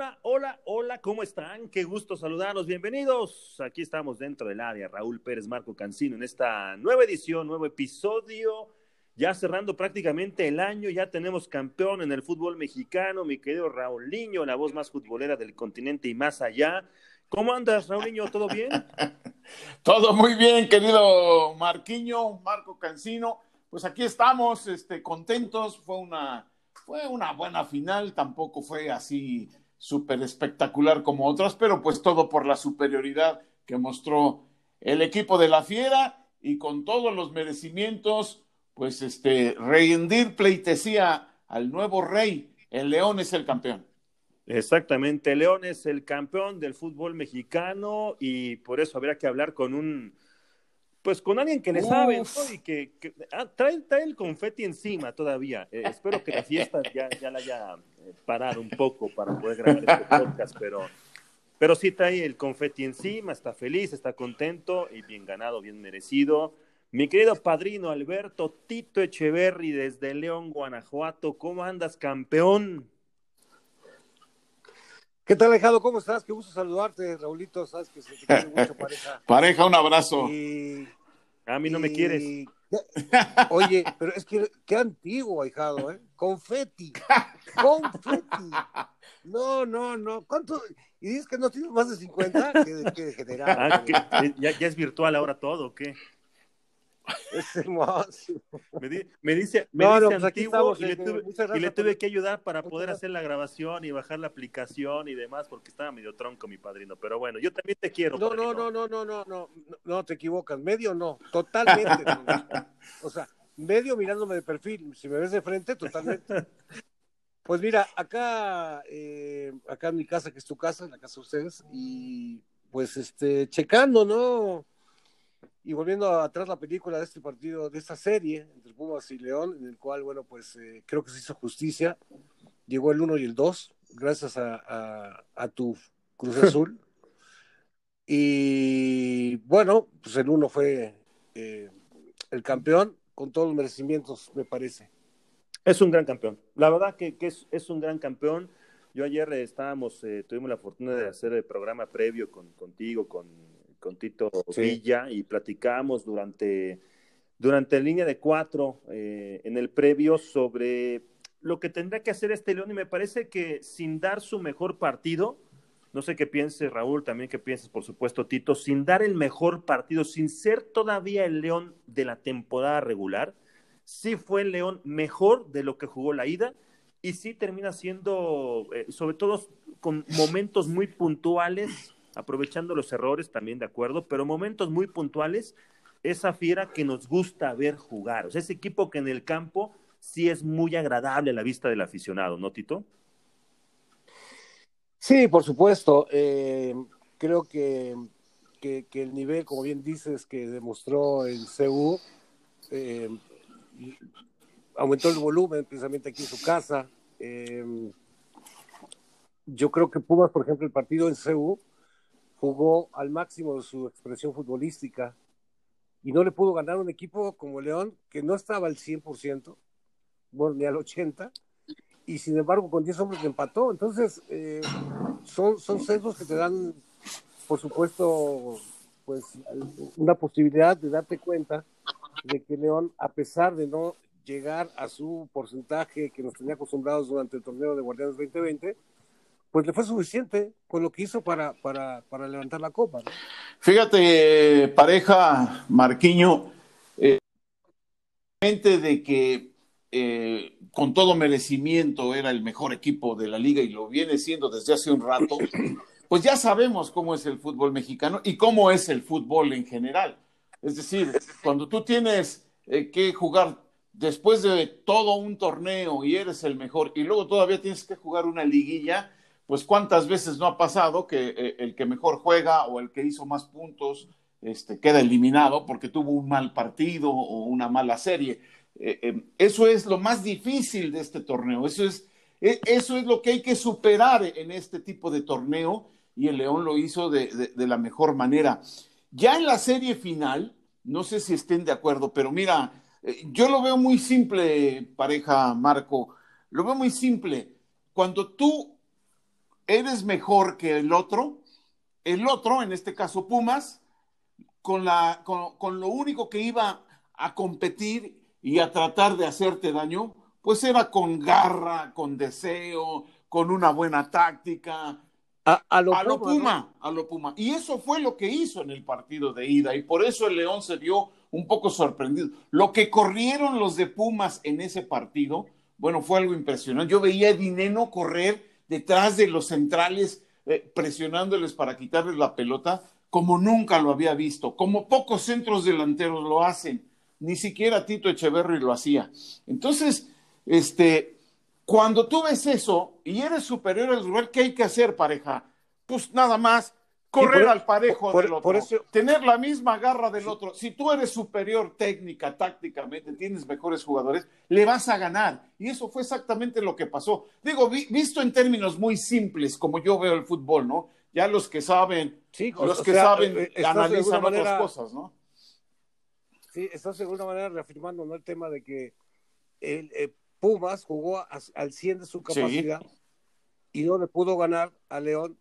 Hola, hola, hola, ¿cómo están? Qué gusto saludarlos, bienvenidos. Aquí estamos dentro del área, Raúl Pérez, Marco Cancino, en esta nueva edición, nuevo episodio, ya cerrando prácticamente el año, ya tenemos campeón en el fútbol mexicano, mi querido Raúl Niño, la voz más futbolera del continente y más allá. ¿Cómo andas, Raúl Niño? ¿Todo bien? Todo muy bien, querido Marquiño, Marco Cancino. Pues aquí estamos, este, contentos. Fue una, fue una buena final, tampoco fue así súper espectacular como otras, pero pues todo por la superioridad que mostró el equipo de la Fiera y con todos los merecimientos, pues este, rendir pleitesía al nuevo rey. El León es el campeón. Exactamente, León es el campeón del fútbol mexicano y por eso habría que hablar con un, pues con alguien que le sabe ¿no? y que, ah, trae, trae, el confeti encima todavía. Eh, espero que la fiesta ya, ya la haya parado un poco para poder grabar este podcast, pero, pero sí trae el confeti encima, está feliz, está contento y bien ganado, bien merecido. Mi querido padrino Alberto Tito Echeverry desde León, Guanajuato, ¿cómo andas, campeón? ¿Qué tal, Alejandro? ¿Cómo estás? Qué gusto saludarte, Raulito. Sabes que se te quiere mucho, pareja. Pareja, un abrazo. Y, a mí no y, me quieres. Oye, pero es que qué antiguo, ahijado, ¿eh? Confeti. Confeti. No, no, no. ¿Cuánto? ¿Y dices que no tienes más de 50? ¿Qué, qué general? Ah, ¿qué? ¿Ya, ¿Ya es virtual ahora todo o qué? Es hermoso. Me, di, me dice, me no, dice no, pues antiguo y, le este, tuve, y le tuve por- que ayudar para muchas poder gracias. hacer la grabación y bajar la aplicación y demás, porque estaba medio tronco mi padrino. Pero bueno, yo también te quiero. No, no, padrino. no, no, no, no, no, no, no, te equivocas. Medio no, totalmente. O sea, medio mirándome de perfil. Si me ves de frente, totalmente. Pues mira, acá, eh, acá en mi casa, que es tu casa, en la casa de ustedes, y pues este, checando, ¿no? Y volviendo atrás la película de este partido, de esta serie entre Pumas y León, en el cual, bueno, pues eh, creo que se hizo justicia. Llegó el 1 y el 2, gracias a, a, a tu Cruz Azul. Y bueno, pues el 1 fue eh, el campeón con todos los merecimientos, me parece. Es un gran campeón. La verdad que, que es, es, un gran campeón. Yo ayer eh, estábamos, eh, tuvimos la fortuna de hacer el programa previo con, contigo, con, con Tito sí. Villa, y platicamos durante, durante la línea de cuatro eh, en el previo sobre lo que tendrá que hacer este León. Y me parece que sin dar su mejor partido, no sé qué pienses, Raúl, también qué pienses, por supuesto, Tito, sin dar el mejor partido, sin ser todavía el León de la temporada regular, sí fue el León mejor de lo que jugó la ida y sí termina siendo, eh, sobre todo con momentos muy puntuales, aprovechando los errores también, de acuerdo, pero momentos muy puntuales, esa fiera que nos gusta ver jugar, o sea, ese equipo que en el campo sí es muy agradable a la vista del aficionado, ¿no, Tito? Sí, por supuesto. Eh, creo que, que, el nivel, como bien dices, que demostró el CU, eh, aumentó el volumen precisamente aquí en su casa. Eh, yo creo que Pumas, por ejemplo, el partido en CU jugó al máximo de su expresión futbolística y no le pudo ganar un equipo como León que no estaba al 100%, bueno, ni al 80%, y sin embargo con 10 hombres empató. Entonces, eh, son, son que te dan, por supuesto, pues una posibilidad de darte cuenta de que León, a pesar de no llegar a su porcentaje que nos tenía acostumbrados durante el torneo de Guardianes 2020, pues le fue suficiente con lo que hizo para, para, para levantar la copa. ¿no? Fíjate, pareja Marquiño, eh, de que eh, con todo merecimiento era el mejor equipo de la liga y lo viene siendo desde hace un rato, pues ya sabemos cómo es el fútbol mexicano y cómo es el fútbol en general. Es decir, cuando tú tienes eh, que jugar después de todo un torneo y eres el mejor y luego todavía tienes que jugar una liguilla, pues cuántas veces no ha pasado que eh, el que mejor juega o el que hizo más puntos este, queda eliminado porque tuvo un mal partido o una mala serie. Eh, eh, eso es lo más difícil de este torneo, eso es, eso es lo que hay que superar en este tipo de torneo y el León lo hizo de, la mejor manera. Ya en la serie final, no sé si estén de acuerdo, pero mira, yo lo veo muy simple, pareja Marco, lo veo muy simple. Cuando tú eres mejor que el otro, el otro, en este caso Pumas, con, la, con, con lo único que iba a competir y a tratar de hacerte daño, pues era con garra, con deseo, con una buena táctica, a, lo, Puma, a lo Puma. Y eso fue lo que hizo en el partido de ida y por eso el León se vio un poco sorprendido. Lo que corrieron los de Pumas en ese partido, bueno, fue algo impresionante. Yo veía a Dineno correr detrás de los centrales, eh, presionándoles para quitarles la pelota, como nunca lo había visto, como pocos centros delanteros lo hacen. Ni siquiera Tito Echeverri lo hacía. Entonces, este, cuando tú ves eso y eres superior al rival, ¿qué hay que hacer, pareja? Pues nada más correr al parejo del otro, tener la misma garra del otro. Si tú eres superior técnica, tácticamente, tienes mejores jugadores, le vas a ganar. Y eso fue exactamente lo que pasó. Digo, visto en términos muy simples, como yo veo el fútbol, ¿no? Ya los que saben, los que saben eh, analizan otras cosas, ¿no? Sí, estás de alguna manera reafirmando ¿no? el tema de que el, eh, Pumas jugó al 100 de su capacidad y no le pudo ganar a León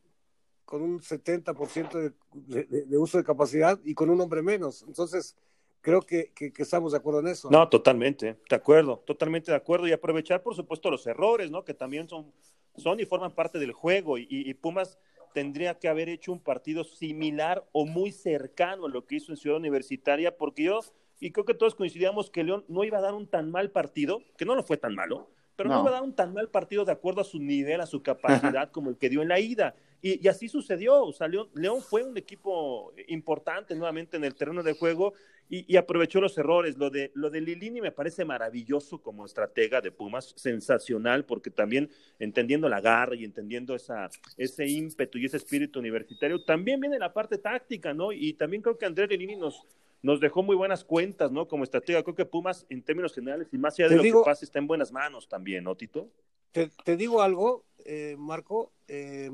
con un 70% de, de, uso de capacidad y con un hombre menos. Entonces, creo que, que, estamos de acuerdo en eso. No, totalmente, de acuerdo, totalmente de acuerdo. Y aprovechar, por supuesto, los errores, ¿no? Que también son, son y forman parte del juego. Y, y, Pumas tendría que haber hecho un partido similar o muy cercano a lo que hizo en Ciudad Universitaria, porque yo y creo que todos coincidíamos que León no iba a dar un tan mal partido, que no lo fue tan malo, pero no, iba a dar un tan mal partido de acuerdo a su nivel, a su capacidad, como el que dio en la ida. Y, así sucedió, o sea, León, fue un equipo importante nuevamente en el terreno de juego y, aprovechó los errores. Lo de, lo de Lilini me parece maravilloso como estratega de Pumas, sensacional, porque también entendiendo la garra y entendiendo esa, ese ímpetu y ese espíritu universitario, también viene la parte táctica, ¿no? Y también creo que Andrés Lilini nos, nos dejó muy buenas cuentas, ¿no? Como estratega. Creo que Pumas, en términos generales, y más allá de lo que pasa, está en buenas manos también, ¿no, Tito? Te, digo algo, eh, Marco. Eh,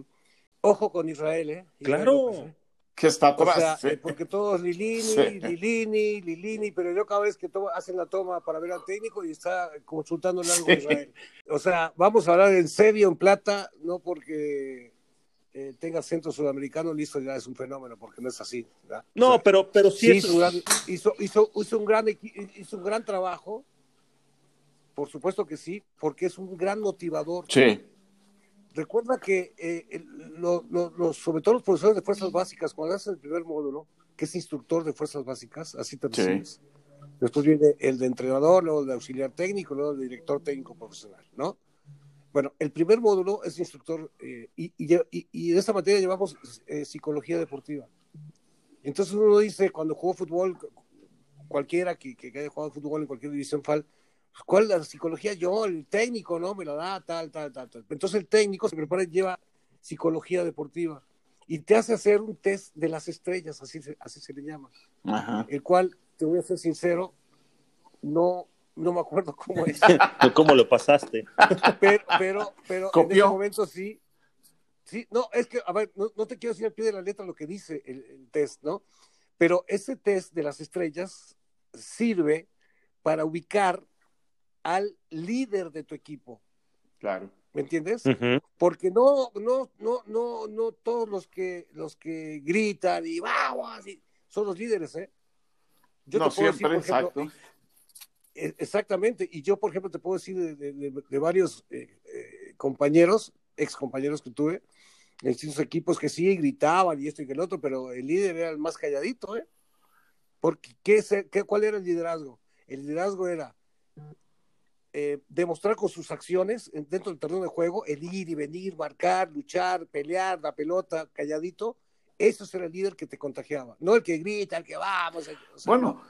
ojo con Israel, ¿eh? claro. ¿eh? Que está atrás. O sea, porque todos Lilini, Lilini, Lilini, pero yo cada vez que hacen la toma para ver al técnico y está consultando algo Israel. O sea, vamos a hablar en serio, en plata, no porque eh, tenga centro sudamericano, listo, ya es un fenómeno, porque no es así. No, pero, pero sí, hizo, hizo, hizo, un gran, hizo un gran trabajo, por supuesto que sí, porque es un gran motivador. Sí. Recuerda que eh, sobre todo los profesores de fuerzas básicas, cuando hacen el primer módulo, que es instructor de fuerzas básicas, así te recibes. Después viene el de entrenador, luego el de auxiliar técnico, luego el de director técnico profesional, ¿no? Bueno, el primer módulo es instructor eh, y, y, de esta materia llevamos eh, psicología deportiva. Entonces uno dice, cuando jugó fútbol, cualquiera que, que haya jugado fútbol en cualquier división FAL, ¿cuál es la psicología? Yo, el técnico, ¿no? Me la da, tal, tal, tal, tal. Entonces el técnico se prepara y lleva psicología deportiva y te hace hacer un test de las estrellas, así se, así se le llama. El cual, te voy a ser sincero, no, no me acuerdo cómo es. ¿Cómo lo pasaste? Pero, pero, pero en ese momento sí. Sí, no, es que, a ver, no, te quiero decir al pie de la letra lo que dice el, test, ¿no? Pero ese test de las estrellas sirve para ubicar al líder de tu equipo. Claro. ¿Me entiendes? Porque no, no, no, no, no todos los que los que gritan y vamos, son los líderes, ¿eh? Yo no siempre, exacto. E, exactamente, y yo, por ejemplo, te puedo decir de, varios eh, eh, compañeros, ex compañeros que tuve, en distintos equipos que sí gritaban y esto y que el otro, pero el líder era el más calladito, ¿eh? Porque, ¿qué, qué, ¿cuál era el liderazgo? El liderazgo era eh, demostrar con sus acciones dentro del terreno de juego, el ir y venir, marcar, luchar, pelear, la pelota, calladito, eso era el líder que te contagiaba, no el que grita, el que vamos. bueno,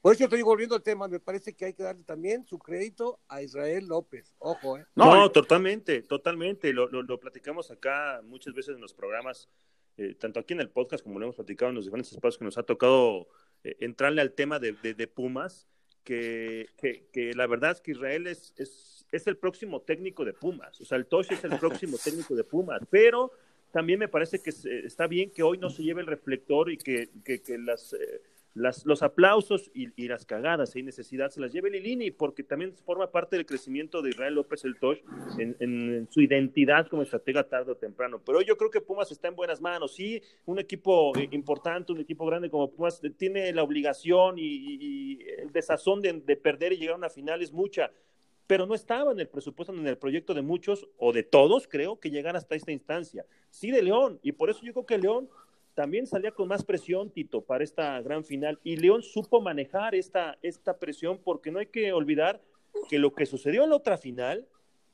por eso estoy volviendo al tema, me parece que hay que darle también su crédito a Israel López. Ojo, ¿eh? No, totalmente, totalmente. Lo, lo, platicamos acá muchas veces en los programas, eh, tanto aquí en el podcast como lo hemos platicado en los diferentes espacios que nos ha tocado eh, entrarle al tema de, de, Pumas, que, que, la verdad es que Israel es, es, es, el próximo técnico de Pumas. O sea, el Tosh es el próximo técnico de Pumas, pero también me parece que está bien que hoy no se lleve el reflector y que, que las las, los aplausos y, las cagadas y necesidad se las lleve Lilini, porque también forma parte del crecimiento de Israel López el Tosh en, su identidad como estratega tarde o temprano. Pero yo creo que Pumas está en buenas manos. Sí, un equipo eh, importante, un equipo grande como Pumas tiene la obligación y, el desazón de, de perder y llegar a una final es mucha pero no estaba en el presupuesto, en el proyecto de muchos o de todos, creo, que llegar hasta esta instancia. Sí, de León, y por eso yo creo que León también salía con más presión, Tito, para esta gran final. Y León supo manejar esta, esta presión porque no hay que olvidar que lo que sucedió en la otra final,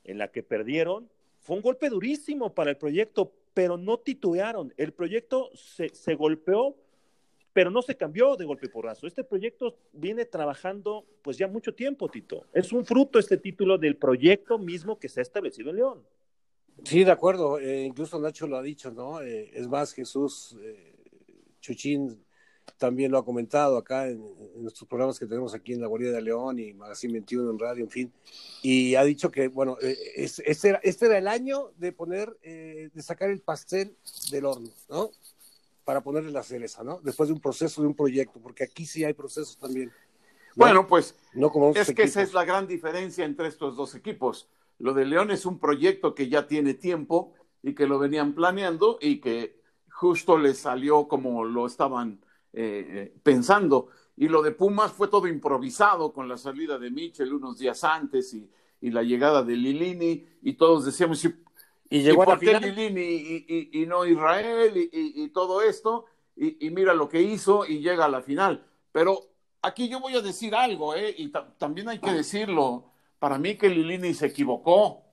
en la que perdieron, fue un golpe durísimo para el proyecto, pero no titubearon. El proyecto se, se golpeó, pero no se cambió de golpe porrazo. Este proyecto viene trabajando pues ya mucho tiempo, Tito. Es un fruto este título del proyecto mismo que se ha establecido en León. Sí, de acuerdo. Eh, incluso Nacho lo ha dicho, ¿no? Eh, es más, Jesús eh, Chuchín también lo ha comentado acá en, nuestros programas que tenemos aquí en la Guardia de León y Magazine 21 en radio, en fin. Y ha dicho que, bueno, este, era, este era el año de poner, de sacar el pastel del horno, ¿no? Para ponerle la cereza, ¿no? Después de un proceso, de un proyecto, porque aquí sí hay procesos también. Bueno, pues no como es que esa es la gran diferencia entre estos dos equipos lo de León es un proyecto que ya tiene tiempo y que lo venían planeando y que justo les salió como lo estaban eh, eh, pensando. Y lo de Pumas fue todo improvisado con la salida de Mitchell unos días antes y, la llegada de Lilini y todos decíamos, ¿y, ¿Y llegó por qué Lilini y, no Israel y, todo esto? Y, mira lo que hizo y llega a la final. Pero aquí yo voy a decir algo, ¿eh? y también hay que decirlo para mí que Lilini se equivocó.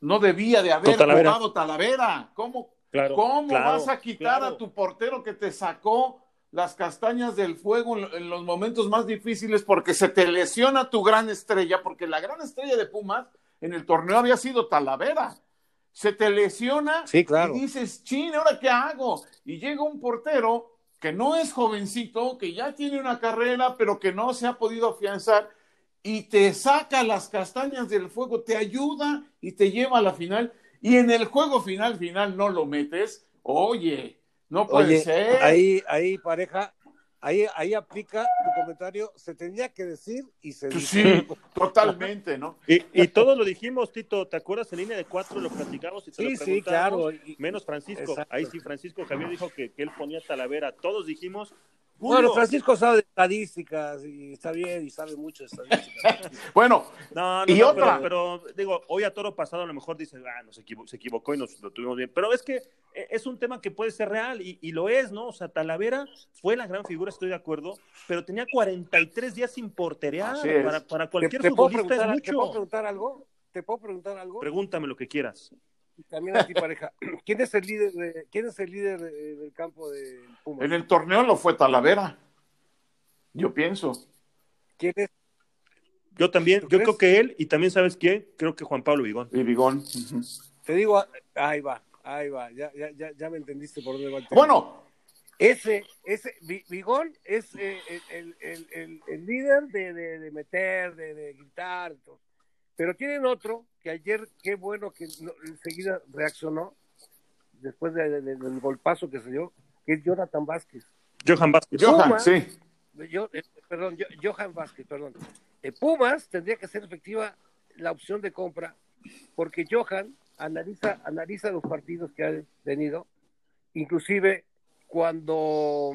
No debía de haber jugado Talavera. ¿Cómo, ¿cómo vas a quitar a tu portero que te sacó las castañas del fuego en, los momentos más difíciles porque se te lesiona tu gran estrella? Porque la gran estrella de Pumas en el torneo había sido Talavera. Se te lesiona y dices, chin, ¿ahora qué hago? Y llega un portero que no es jovencito, que ya tiene una carrera, pero que no se ha podido afianzar y te saca las castañas del fuego, te ayuda y te lleva a la final. Y en el juego final, final no lo metes. Oye, no puede ser. Ahí, ahí, pareja, ahí, ahí aplica tu comentario, se tenía que decir y se pues Sí, totalmente, ¿no? Y, y todos lo dijimos, Tito, ¿te acuerdas en línea de cuatro lo platicamos y te sí, lo Sí, claro. Menos Francisco, ahí sí, Francisco Javier dijo que, que él ponía Talavera, todos dijimos, bueno, Francisco sabe de estadísticas y está bien y sabe mucho de estadísticas. bueno, y otra. Pero, digo, hoy a toro pasado a lo mejor dice, ah, no, se, equivocó, y nos lo tuvimos bien. Pero es que eh, es un tema que puede ser real y, y, lo es, ¿no? O sea, Talavera fue la gran figura, estoy de acuerdo, pero tenía 43 días sin porterear. Para, para, cualquier futbolista es mucho. ¿Te puedo preguntar algo? ¿Te puedo preguntar algo? Pregúntame lo que quieras. También a ti, pareja. ¿Quién es el líder, de, ¿quién es el líder del campo de Pumas? En el torneo lo fue Talavera. Yo pienso. ¿Quién es? Yo también, yo creo que él, y también sabes quién, creo que Juan Pablo Vigón. Y Vigón. Te digo, ahí va, ahí va, ya, ya, ya, me entendiste por dónde va el tema. Bueno. Ese, ese, Vigón es eh, el, el, el, el, líder de, de, de meter, de, de gritar. Pero tienen otro que ayer, qué bueno que enseguida reaccionó después del golpazo que se dio, que es Jonathan Vázquez. Johan Vázquez. Johan, sí. Eh, perdón, Johan Vázquez, perdón. Eh, Pumas tendría que ser efectiva la opción de compra, porque Johan analiza, analiza los partidos que ha tenido, inclusive cuando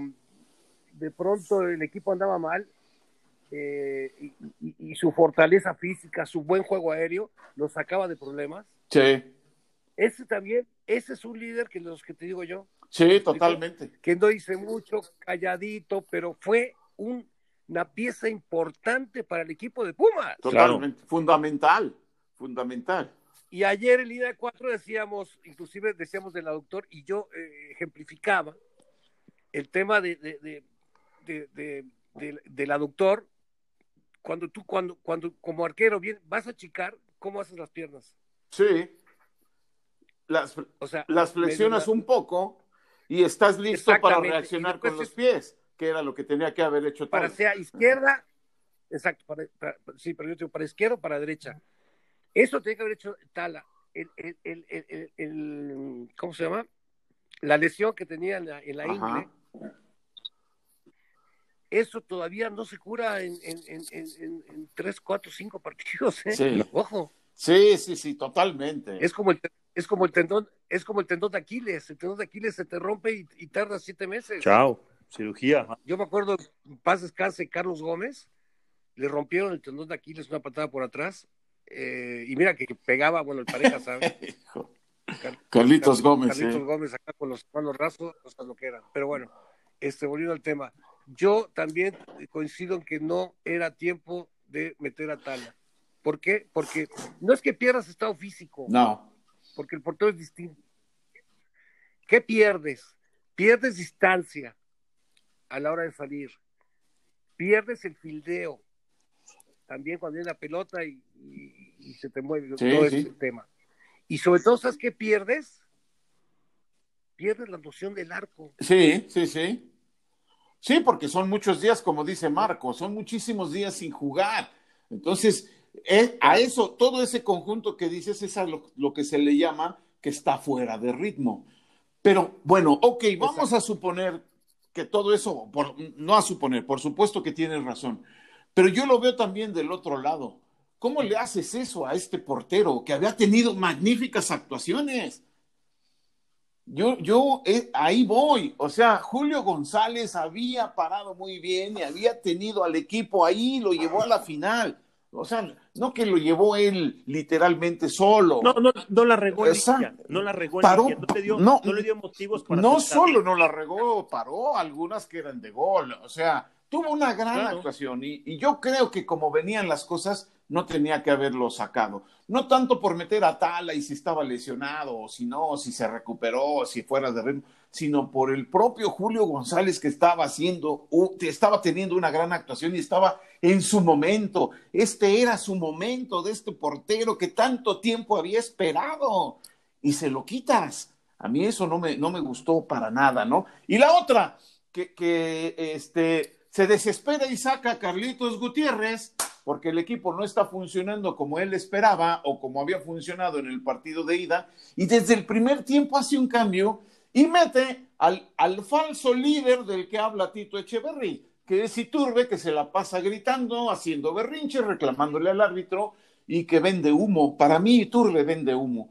de pronto el equipo andaba mal, eh, y, su fortaleza física, su buen juego aéreo, lo sacaba de problemas. Sí. Ese también, ese es un líder que los que te digo yo. Sí, totalmente. Que no dice mucho, calladito, pero fue una pieza importante para el equipo de Pumas. Totalmente, fundamental, fundamental. Y ayer en línea 4 decíamos, inclusive decíamos del doctor, y yo eh, ejemplificaba el tema de, de, de, del aductor cuando tú, cuando, cuando como arquero bien, vas a chicar, ¿cómo haces las piernas? Sí. Las, o sea, las flexionas un poco y estás listo para reaccionar con los pies, que era lo que tenía que haber hecho. Para sea izquierda, exacto, para, sí, pero yo digo para izquierda o para derecha. Eso tiene que haber hecho Tala. El, el, el, ¿Cómo se llama? La lesión que tenía en la, en la ingle eso todavía no se cura en, en, en, en tres, cuatro, cinco partidos, ¿eh? Sí. Ojo. Sí, sí, sí, totalmente. Es como el, es como el tendón, es como el tendón de Aquiles. El tendón de Aquiles se te rompe y, y tarda siete meses. Chao, cirugía. Yo me acuerdo, en paz descanse, Carlos Gómez, le rompieron el tendón de Aquiles una patada por atrás. eh, y mira que pegaba, bueno, el pareja, ¿sabes? Hijo. Car- Carlitos Car- Gómez, Carlitos eh. Gómez acá con los manos rasos, hasta lo que era. Pero bueno, este, volviendo al tema. Yo también coincido en que no era tiempo de meter a Tala. ¿Por qué? Porque no es que pierdas estado físico, No, porque el portero es distinto. ¿Qué pierdes? Pierdes distancia a la hora de salir. Pierdes el fildeo. También cuando viene la pelota y, y- y se te mueve Sí, todo sí. ese tema. Y sobre todo, ¿sabes qué pierdes? Pierdes la noción del arco. sí, sí, sí. Sí, porque son muchos días, como dice Marco, son muchísimos días sin jugar. Entonces, a eso, todo ese conjunto que dices es a lo, lo que se le llama que está fuera de ritmo. Pero bueno, ok, vamos a suponer que todo eso, por- no a suponer, por supuesto que tienes razón, pero yo lo veo también del otro lado. ¿Cómo le haces eso a este portero que había tenido magníficas actuaciones? Yo, yo eh, ahí voy. O sea, Julio González había parado muy bien y había tenido al equipo ahí, lo llevó a la final. O sea, no que lo llevó él literalmente solo. No, no, no la regó. Liga, no la regó en Paró- no le dio, no- no le dio motivos para no aceptar. solo no la regó, paró algunas que eran de gol. O sea, tuvo una gran Claro. actuación y, y yo creo que como venían las cosas, no tenía que haberlo sacado. No tanto por meter a Tala y si estaba lesionado, o si no, si se recuperó, si fuera de ritmo, sino por el propio Julio González que estaba haciendo, estaba teniendo una gran actuación y estaba en su momento. Este era su momento de este portero que tanto tiempo había esperado y se lo quitas. A mí eso no me, no me gustó para nada, ¿no? Y la otra, que, que este, se desespera y saca a Carlitos Gutiérrez porque el equipo no está funcionando como él esperaba o como había funcionado en el partido de ida, y desde el primer tiempo hace un cambio y mete al, al falso líder del que habla Tito Echeverry, que es Iturbe, que se la pasa gritando, haciendo berrinche, reclamándole al árbitro y que vende humo. Para mí Iturbe vende humo.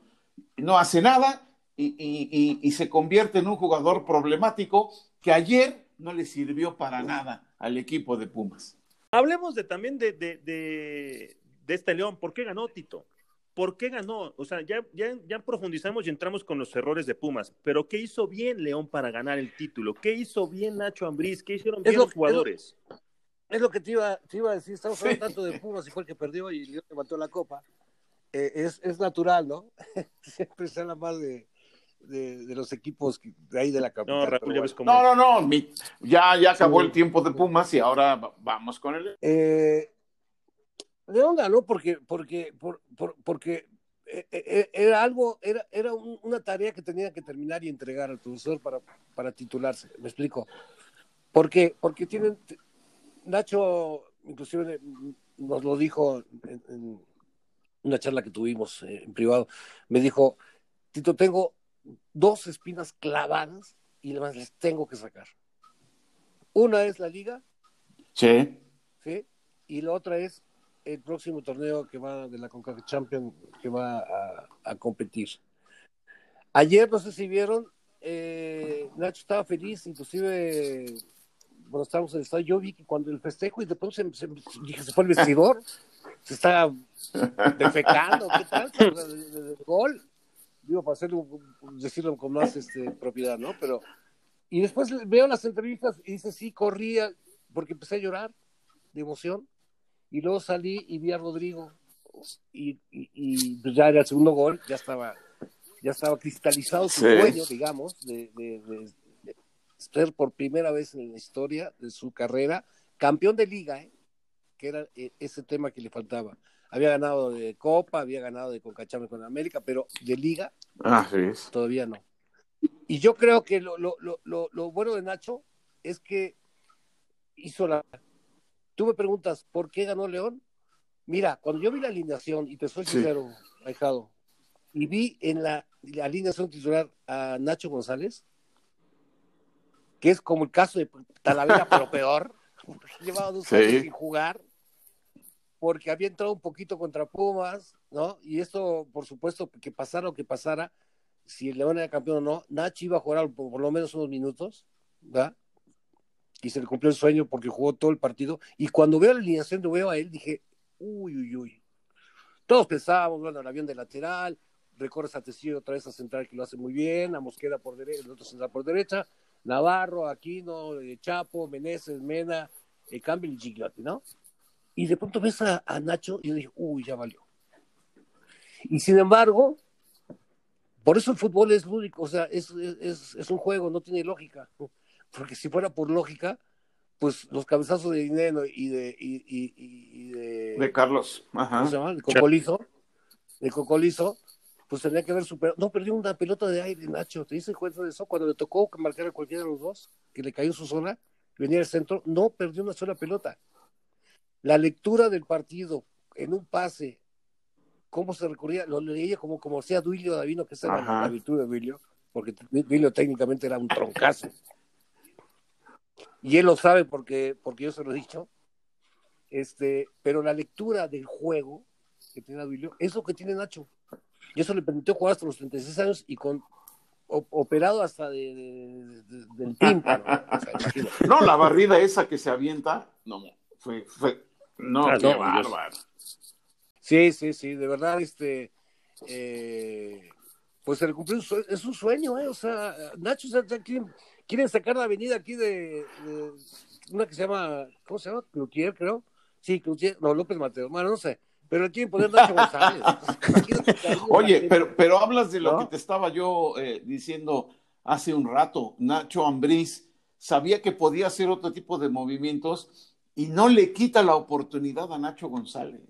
No hace nada y, y- y- y se convierte en un jugador problemático que ayer no le sirvió para nada al equipo de Pumas. Hablemos de, también de, de, de, de este León. ¿Por qué ganó Tito? ¿Por qué ganó? O sea, ya, ya, ya profundizamos y entramos con los errores de Pumas, pero ¿qué hizo bien León para ganar el título? ¿Qué hizo bien Nacho Ambriz? ¿Qué hicieron bien lo- los jugadores? Es lo que te iba, te iba a decir, estamos hablando tanto de Pumas y fue el que perdió y León levantó la copa. Eh, es, es natural, ¿no? Siempre se habla más de, de, de los equipos de ahí de la capital. No, Raúl, ya ves cómo No, no, no, mi- ya, ya acabó Sí. el tiempo de Pumas y ahora va- vamos con el... Eh, León ganó porque, porque, por, por- porque eh, eh, era algo, era, era un- una tarea que tenía que terminar y entregar al profesor para, para titularse. Me explico. ¿Por qué? Porque tienen, Nacho, inclusive nos lo dijo en, en una charla que tuvimos eh, en privado, me dijo, Tito, tengo dos espinas clavadas y además las tengo que sacar. Una es la liga, Sí, ¿sí? Y la otra es el próximo torneo que va de la CONCACAF Champions que va a, a competir. Ayer, no sé si vieron, eh, Nacho estaba feliz, inclusive cuando estábamos en el estadio, yo vi que cuando el festejo y de pronto se, se- dije, se fue el vestidor, se estaba defecando, ¿qué tal? De gol. Digo, para hacerlo, decirlo con más este, propiedad, ¿no? Pero, y después veo las entrevistas y dice, sí, corría, porque empecé a llorar de emoción. Y luego salí y vi a Rodrigo. Y, y- y, pues ya era el segundo gol, ya estaba, ya estaba cristalizado su Sí. sueño, digamos, de, de- de- de ser por primera vez en la historia de su carrera campeón de liga, ¿eh? que era eh, ese tema que le faltaba. Había ganado de Copa, había ganado de Concachame con América, pero de liga todavía no. Y yo creo que lo, lo, lo, lo, lo bueno de Nacho es que hizo la... Tú me preguntas, ¿por qué ganó León? Mira, cuando yo vi la alineación, y te soy Sí. sincero, Ahijado, y vi en la, la alineación titular a Nacho González, que es como el caso de Talavera, pero peor, llevaba dos años sin jugar, porque había entrado un poquito contra Pumas, ¿no? Y esto, por supuesto, que pasara lo que pasara, si el León era campeón o no, Nachi iba a jugar por, lo menos unos minutos, ¿verdad? Y se le cumplió el sueño porque jugó todo el partido. Y cuando veo la alineación de veo a él, dije, uy, uy, uy. Todos pensábamos, bueno, el avión de lateral, recorres a Tecillo otra vez a central que lo hace muy bien, a Mosqueda por derecha, el otro central por derecha, Navarro, Aquino, eh, Chapo, Meneses, Mena, eh, Campbell y Gigliotti, ¿no? Y de pronto ves a, Nacho y yo dije, uy, ya valió. Y sin embargo, por eso el fútbol es lúdico, o sea, es, es, es un juego, no tiene lógica. Porque si fuera por lógica, pues los cabezazos de dinero y de, y, y, de, de Carlos, Ajá. ¿cómo se llama? De Cocolizo, de Cocolizo, pues tenía que haber superado. No, perdió una pelota de aire, Nacho. ¿Te dices cuenta de eso? Cuando le tocó marcar a cualquiera de los dos, que le cayó su zona, venía al centro, no perdió una sola pelota. La lectura del partido en un pase, cómo se recurría, lo leía como, como hacía Duilio Davino, que esa era la, virtud de Duilio, porque Duilio técnicamente era un troncazo. Y él lo sabe porque, porque yo se lo he dicho. Este, pero la lectura del juego que tiene Duilio es lo que tiene Nacho. Y eso le permitió jugar hasta los 36 años y con operado hasta de, del tímpano. no, la barrida esa que se avienta, no, fue, fue no, ah, qué bárbaro. Sí, sí, sí, de verdad, este, eh, pues se le cumplió, es un sueño, ¿eh? O sea, Nacho, quieren, quieren, sacar la avenida aquí de, una que se llama, ¿cómo se llama? Cloutier, creo. Sí, Cloutier, no, López Mateo, bueno, no sé pero aquí poner Nacho González. Oye, pero, pero hablas de lo que te estaba yo eh, diciendo hace un rato. Nacho Ambriz sabía que podía hacer otro tipo de movimientos y no le quita la oportunidad a Nacho González.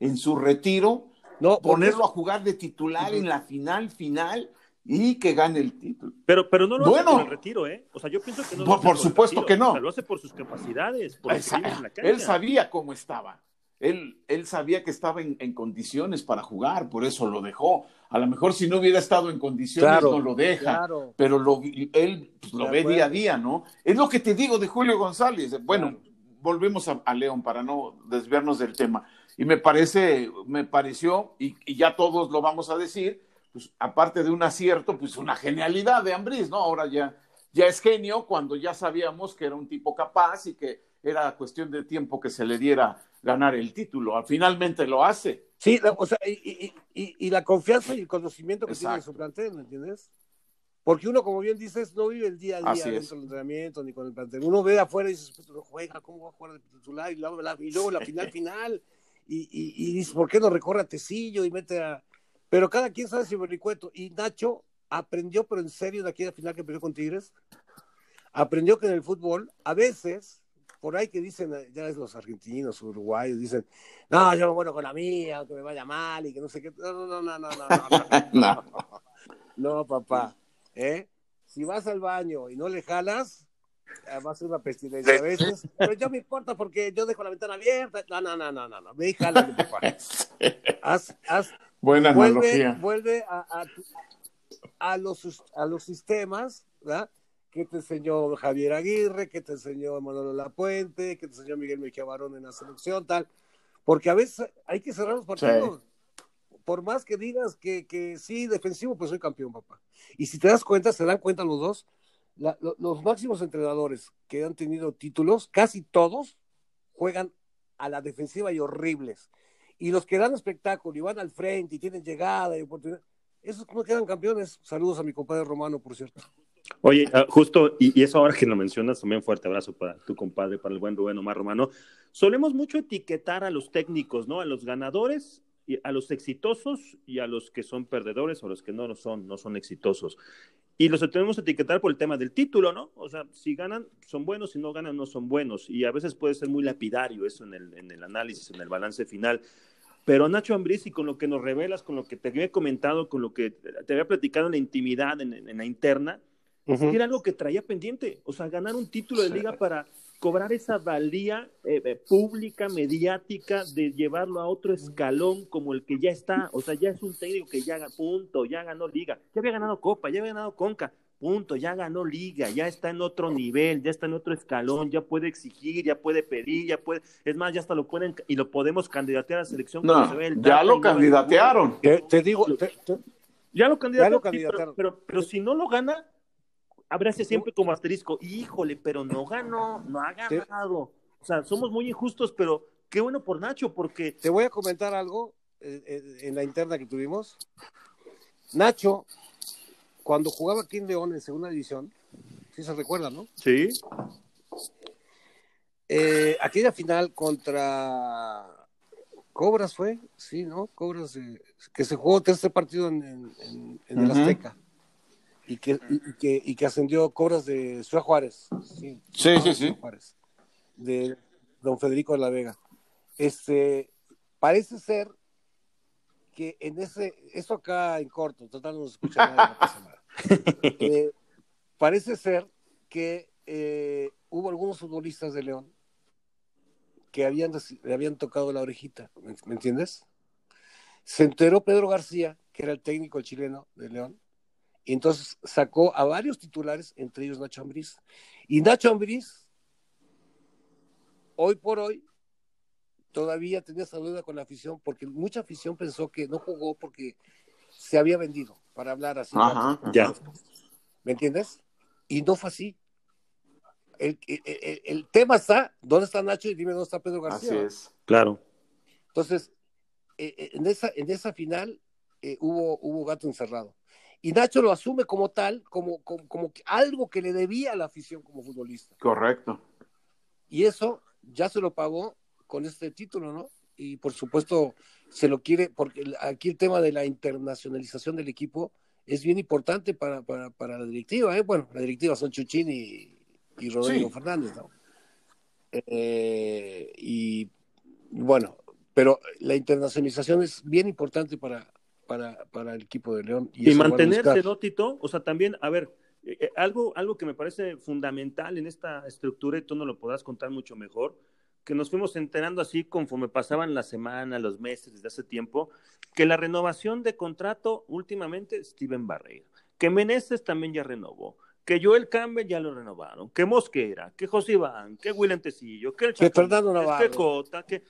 En su retiro, no, ponerlo a jugar de titular en la final, final y que gane el título. Pero, pero no lo hace por el retiro, ¿eh? O sea, yo pienso que no lo Por, supuesto que no. lo hace por sus capacidades, por Él sabía cómo estaba. Él, él sabía que estaba en, condiciones para jugar, por eso lo dejó. A lo mejor si no hubiera estado en condiciones no lo deja, pero lo, él pues, lo ve día a día, ¿no? Es lo que te digo de Julio González. Bueno, volvemos a, León para no desviarnos del tema. Y me parece, me pareció, y, ya todos lo vamos a decir, pues aparte de un acierto, pues una genialidad de Ambriz, ¿no? Ahora ya, ya es genio cuando ya sabíamos que era un tipo capaz y que era cuestión de tiempo que se le diera ganar el título. Finalmente lo hace. Sí, o sea, y, y, la confianza y el conocimiento que tiene su plantel, ¿me entiendes? Porque uno, como bien dices, no vive el día a día dentro del entrenamiento ni con el plantel. Uno ve afuera y dice, no juega, ¿cómo va a jugar de titular? Y luego la, y luego la final final. Y, y, dice, ¿por qué no recorre a Tecillo y mete a. Pero cada quien sabe si vericueto. Y Nacho aprendió, pero en serio, de aquella final que perdió con Tigres, aprendió que en el fútbol, a veces, por ahí que dicen, ya es los argentinos, uruguayos, dicen, no, yo me muero con la mía, que me vaya mal y que no sé qué. No, no, no, no, no, no. No, no papá. ¿Eh? Si vas al baño y no le jalas, eh, va a ser una pestilencia a veces, pero yo me importa porque yo dejo la ventana abierta. No, no, no, no, no, no. ve y jala, papá. Haz, haz, Buena vuelve, analogía. Vuelve a, a, a, los, a los sistemas, ¿verdad? ¿Qué te enseñó Javier Aguirre? ¿Qué te enseñó Manolo Lapuente? ¿Qué te enseñó Miguel Mejía Barón en la selección? Tal. Porque a veces hay que cerrar los partidos. Por más que digas que, que, sí, defensivo, pues soy campeón, papá. Y si te das cuenta, se dan cuenta los dos, los máximos entrenadores que han tenido títulos, casi todos juegan a la defensiva y horribles. Y los que dan espectáculo y van al frente y tienen llegada y oportunidad, esos no quedan campeones. Saludos a mi compadre Romano, por cierto. Oye, ah, justo, y, eso ahora que lo mencionas, también fuerte abrazo para tu compadre, para el buen Rubén Omar Romano. Solemos mucho etiquetar a los técnicos, ¿no? A los ganadores, y a los exitosos y a los que son perdedores o los que no lo son, no son exitosos. Y los tenemos que etiquetar por el tema del título, ¿no? O sea, si ganan, son buenos, si no ganan, no son buenos. Y a veces puede ser muy lapidario eso en el, en el análisis, en el balance final. Pero Nacho Ambriz, y con lo que nos revelas, con lo que te había comentado, con lo que te había platicado en la intimidad, en, en la interna, era algo que traía pendiente. O sea, ganar un título de liga para, cobrar esa valía eh, eh, pública, mediática, de llevarlo a otro escalón como el que ya está. O sea, ya es un técnico que ya, punto, ya ganó liga, ya había ganado Copa, ya había ganado Conca, punto, ya ganó liga, ya está en otro nivel, ya está en otro escalón, ya puede exigir, ya puede pedir, ya puede, es más, ya hasta lo pueden y lo podemos candidatear a la selección. No, ya lo candidatearon. Te, digo, ya lo candidatearon, pero, pero si no lo gana, ese siempre como asterisco, híjole, pero no ganó, no ha ganado. O sea, somos muy injustos, pero qué bueno por Nacho, porque... Te voy a comentar algo eh, eh, en la interna que tuvimos. Nacho, cuando jugaba aquí en León en segunda división, sí se recuerda, ¿no? Sí. Eh, aquella final contra Cobras fue, sí, ¿no? Cobras, que se jugó tercer partido en, el Azteca y que, y, que, ascendió Cobras de Ciudad Juárez. Sí, sí, sí. de don Federico de la Vega. Este, parece ser que en ese, eso acá en corto, total no nos escucha nadie, no pasa nada. Eh, parece ser que eh, hubo algunos futbolistas de León que habían, le habían tocado la orejita, ¿me, entiendes? Se enteró Pedro García, que era el técnico chileno de León, y entonces sacó a varios titulares, entre ellos Nacho Ambriz. Y Nacho Ambriz, hoy por hoy, todavía tenía esa duda con la afición, porque mucha afición pensó que no jugó porque se había vendido, para hablar así. ya. ¿Me entiendes? Y no fue así. El, el, tema está, ¿dónde está Nacho? Y dime dónde está Pedro García. Así es. Claro. Entonces, eh, eh, en, esa, en esa final eh, hubo, hubo gato encerrado. Y Nacho lo asume como tal, como, como, algo que le debía a la afición como futbolista. Correcto. Y eso ya se lo pagó con este título, ¿no? Y por supuesto se lo quiere, porque aquí el tema de la internacionalización del equipo es bien importante para, para, la directiva, ¿eh? Bueno, la directiva son Chuchín y, y Rodrigo Fernández, ¿no? Eh, y bueno, pero la internacionalización es bien importante para, para, para el equipo de León. Y, mantenerse, ¿no, Tito? O sea, también, a ver, eh, eh, algo, algo que me parece fundamental en esta estructura, y tú no lo podrás contar mucho mejor, que nos fuimos enterando así conforme pasaban las semanas, los meses, desde hace tiempo, que la renovación de contrato últimamente, Steven Barreira, que Meneses también ya renovó, que Joel Campbell ya lo renovaron, que Mosquera, que José Iván, que William Tecillo, que, el que Fernando Navarro, que Cota, que,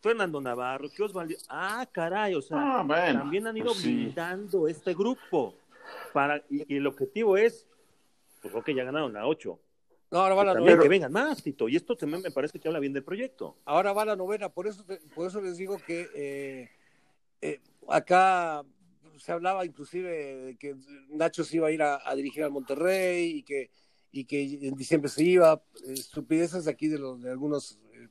Fernando Navarro, que Osvaldo. Ah, caray, o sea, ah, también han ido pues blindando este grupo. Para, y, el objetivo es, pues que ya ganaron la 8. No, ahora va la novena. Que vengan más, Tito. Y esto también me parece que habla bien del proyecto. Ahora va la novena, por eso, por eso les digo que eh, eh, acá se hablaba inclusive de que Nacho se iba a ir a, dirigir al Monterrey y que, y que en diciembre se iba, estupideces de aquí de, los, de algunos eh,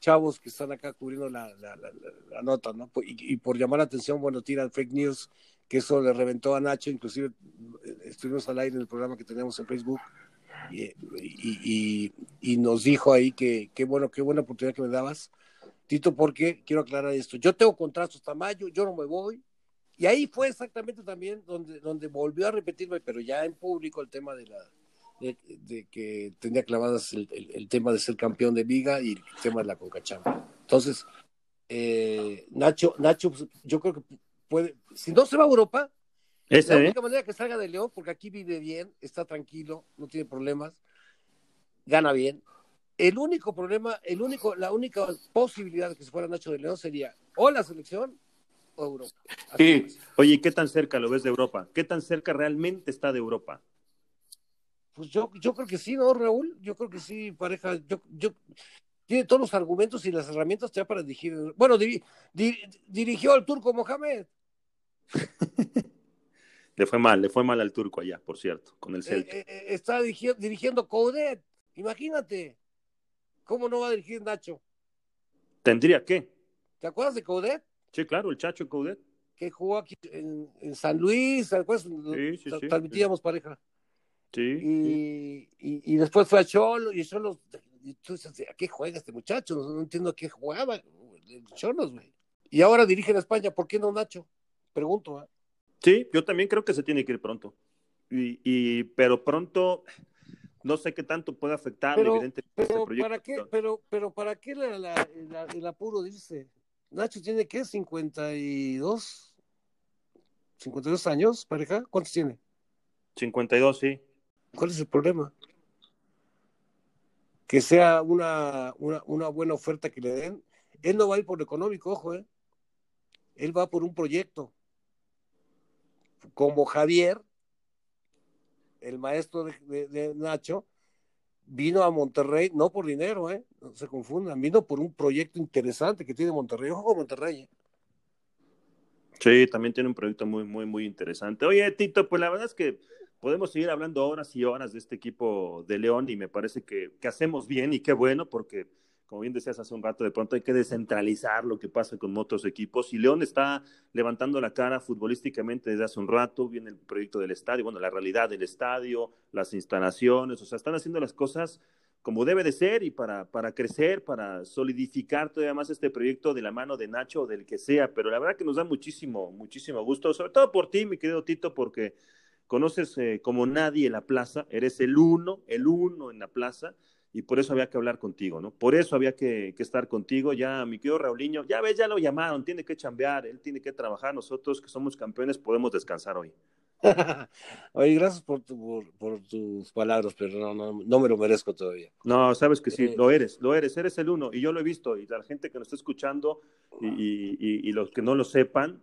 chavos que están acá cubriendo la, la, nota, ¿no? Y, por llamar la atención, bueno, tiran fake news, que eso le reventó a Nacho, inclusive eh, estuvimos al aire en el programa que tenemos en Facebook. Y, y, y, nos dijo ahí que qué bueno, qué buena oportunidad que me dabas, Tito, porque quiero aclarar esto. Yo tengo contrato hasta mayo, yo no me voy, y ahí fue exactamente también donde, donde volvió a repetirme, pero ya en público, el tema de la de, que tenía clavadas el, tema de ser campeón de liga y el tema de la concachamba. Entonces, eh, Nacho, Nacho, pues, yo creo que puede, si no se va a Europa, la única manera que salga de León, porque aquí vive bien, está tranquilo, no tiene problemas, gana bien. El único problema, el único, la única posibilidad de que se fuera Nacho de León sería o la selección Europa. Oye, ¿qué tan cerca lo ves de Europa? ¿Qué tan cerca realmente está de Europa? Pues yo, yo creo que sí, ¿no, Raúl? Yo creo que sí, pareja. Yo, yo, tiene todos los argumentos y las herramientas ya para dirigir. Bueno, dirigió al turco Mohamed. le fue mal, le fue mal al turco allá, por cierto, con el Celta. Eh, eh, está dirigiendo, dirigiendo Coudet. Imagínate. ¿Cómo no va a dirigir Nacho? ¿Tendría que? ¿Te acuerdas de Coudet? Sí, claro, el Chacho Coudet. Que jugó aquí en, San Luis, Sí, sí, sí, Transmitíamos pareja. Sí. Y, y, después fue a Cholo, y Cholo, y tú dices, ¿a qué juega este muchacho? No, entiendo a qué jugaba. Cholos, güey. Y ahora dirige en España, ¿por qué no Nacho? Pregunto, ¿eh? Sí, yo también creo que se tiene que ir pronto. Y, y, pero pronto, no sé qué tanto puede afectar, pero, evidentemente, este pero, ¿para qué, pero, pero ¿para qué el apuro dice? Nacho tiene qué, 52, 52 años, pareja, ¿cuántos tiene? 52, sí. ¿Cuál es el problema? Que sea una, una, una buena oferta que le den. Él no va a ir por lo económico, ojo, ¿eh? Él va por un proyecto. Como Javier, el maestro de, Nacho, vino a Monterrey, no por dinero, ¿eh? No se confundan, vino por un proyecto interesante que tiene Monterrey. Ojo, Monterrey. ¿eh? Sí, también tiene un proyecto muy, muy, muy interesante. Oye, Tito, pues la verdad es que podemos seguir hablando horas y horas de este equipo de León y me parece que, que hacemos bien y qué bueno porque como bien decías hace un rato, de pronto hay que descentralizar lo que pasa con otros equipos. Y León está levantando la cara futbolísticamente desde hace un rato, viene el proyecto del estadio, bueno, la realidad del estadio, las instalaciones, o sea, están haciendo las cosas como debe de ser y para, para crecer, para solidificar todavía más este proyecto de la mano de Nacho o del que sea. Pero la verdad que nos da muchísimo, muchísimo gusto, sobre todo por ti, mi querido Tito, porque conoces eh, como nadie la plaza, eres el uno, el uno en la plaza y por eso había que hablar contigo, ¿no? Por eso había que, estar contigo. Ya, mi querido Raulinho, ya ves, ya lo llamaron, tiene que chambear, él tiene que trabajar. Nosotros que somos campeones podemos descansar hoy. Oye, gracias por, por, tus palabras, pero no, no, no, me lo merezco todavía. No, sabes que sí, eh, lo eres, lo eres, eres el uno, y yo lo he visto, y la gente que nos está escuchando y, y, y los que no lo sepan,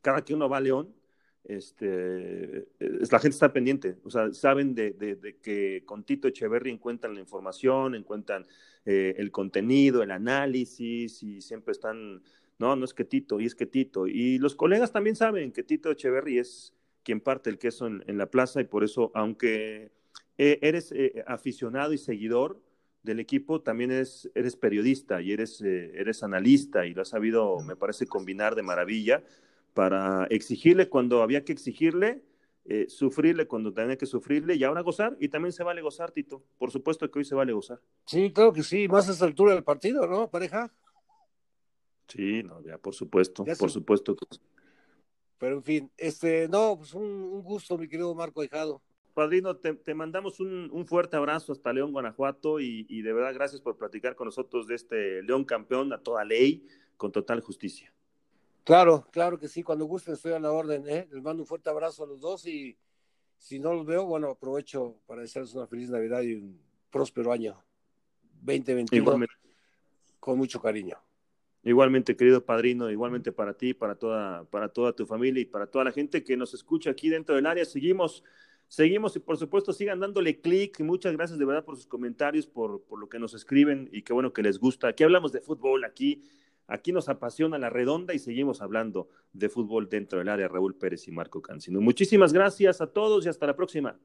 cada que uno va a León, este, la gente está pendiente, o sea, saben de, que con Tito Echeverry encuentran la información, encuentran eh, el contenido, el análisis y siempre están, no, no es que Tito, y es que Tito. Y los colegas también saben que Tito Echeverry es quien parte el queso en, la plaza y por eso, aunque eh, eres eh, aficionado y seguidor del equipo, también eres, eres periodista y eres, eres analista y lo has sabido, me parece, combinar de maravilla para exigirle cuando había que exigirle, eh, sufrirle cuando tenía que sufrirle y ahora gozar. Y también se vale gozar, Tito. Por supuesto que hoy se vale gozar. Sí, claro que sí, más a esta altura del partido, ¿no, pareja? Sí, no, ya, por supuesto, por supuesto. Pero en fin, este, no, pues un, gusto, mi querido Marco Hijado. Padrino, te, mandamos un, fuerte abrazo hasta León, Guanajuato, y, y de verdad gracias por platicar con nosotros de este León campeón a toda ley, con total justicia. Claro, claro que sí, cuando gusten estoy a la orden, ¿eh? Les mando un fuerte abrazo a los dos y si no los veo, bueno, aprovecho para desearles una feliz Navidad y un próspero año 2021 con mucho cariño. Igualmente, querido padrino, igualmente para ti, para toda, para toda tu familia y para toda la gente que nos escucha aquí dentro del área. Seguimos, seguimos y por supuesto sigan dándole clic. Muchas gracias de verdad por sus comentarios, por, por lo que nos escriben y qué bueno que les gusta. Aquí hablamos de fútbol, aquí Aquí nos apasiona la redonda y seguimos hablando de fútbol dentro del área Raúl Pérez y Marco Cancino. Muchísimas gracias a todos y hasta la próxima.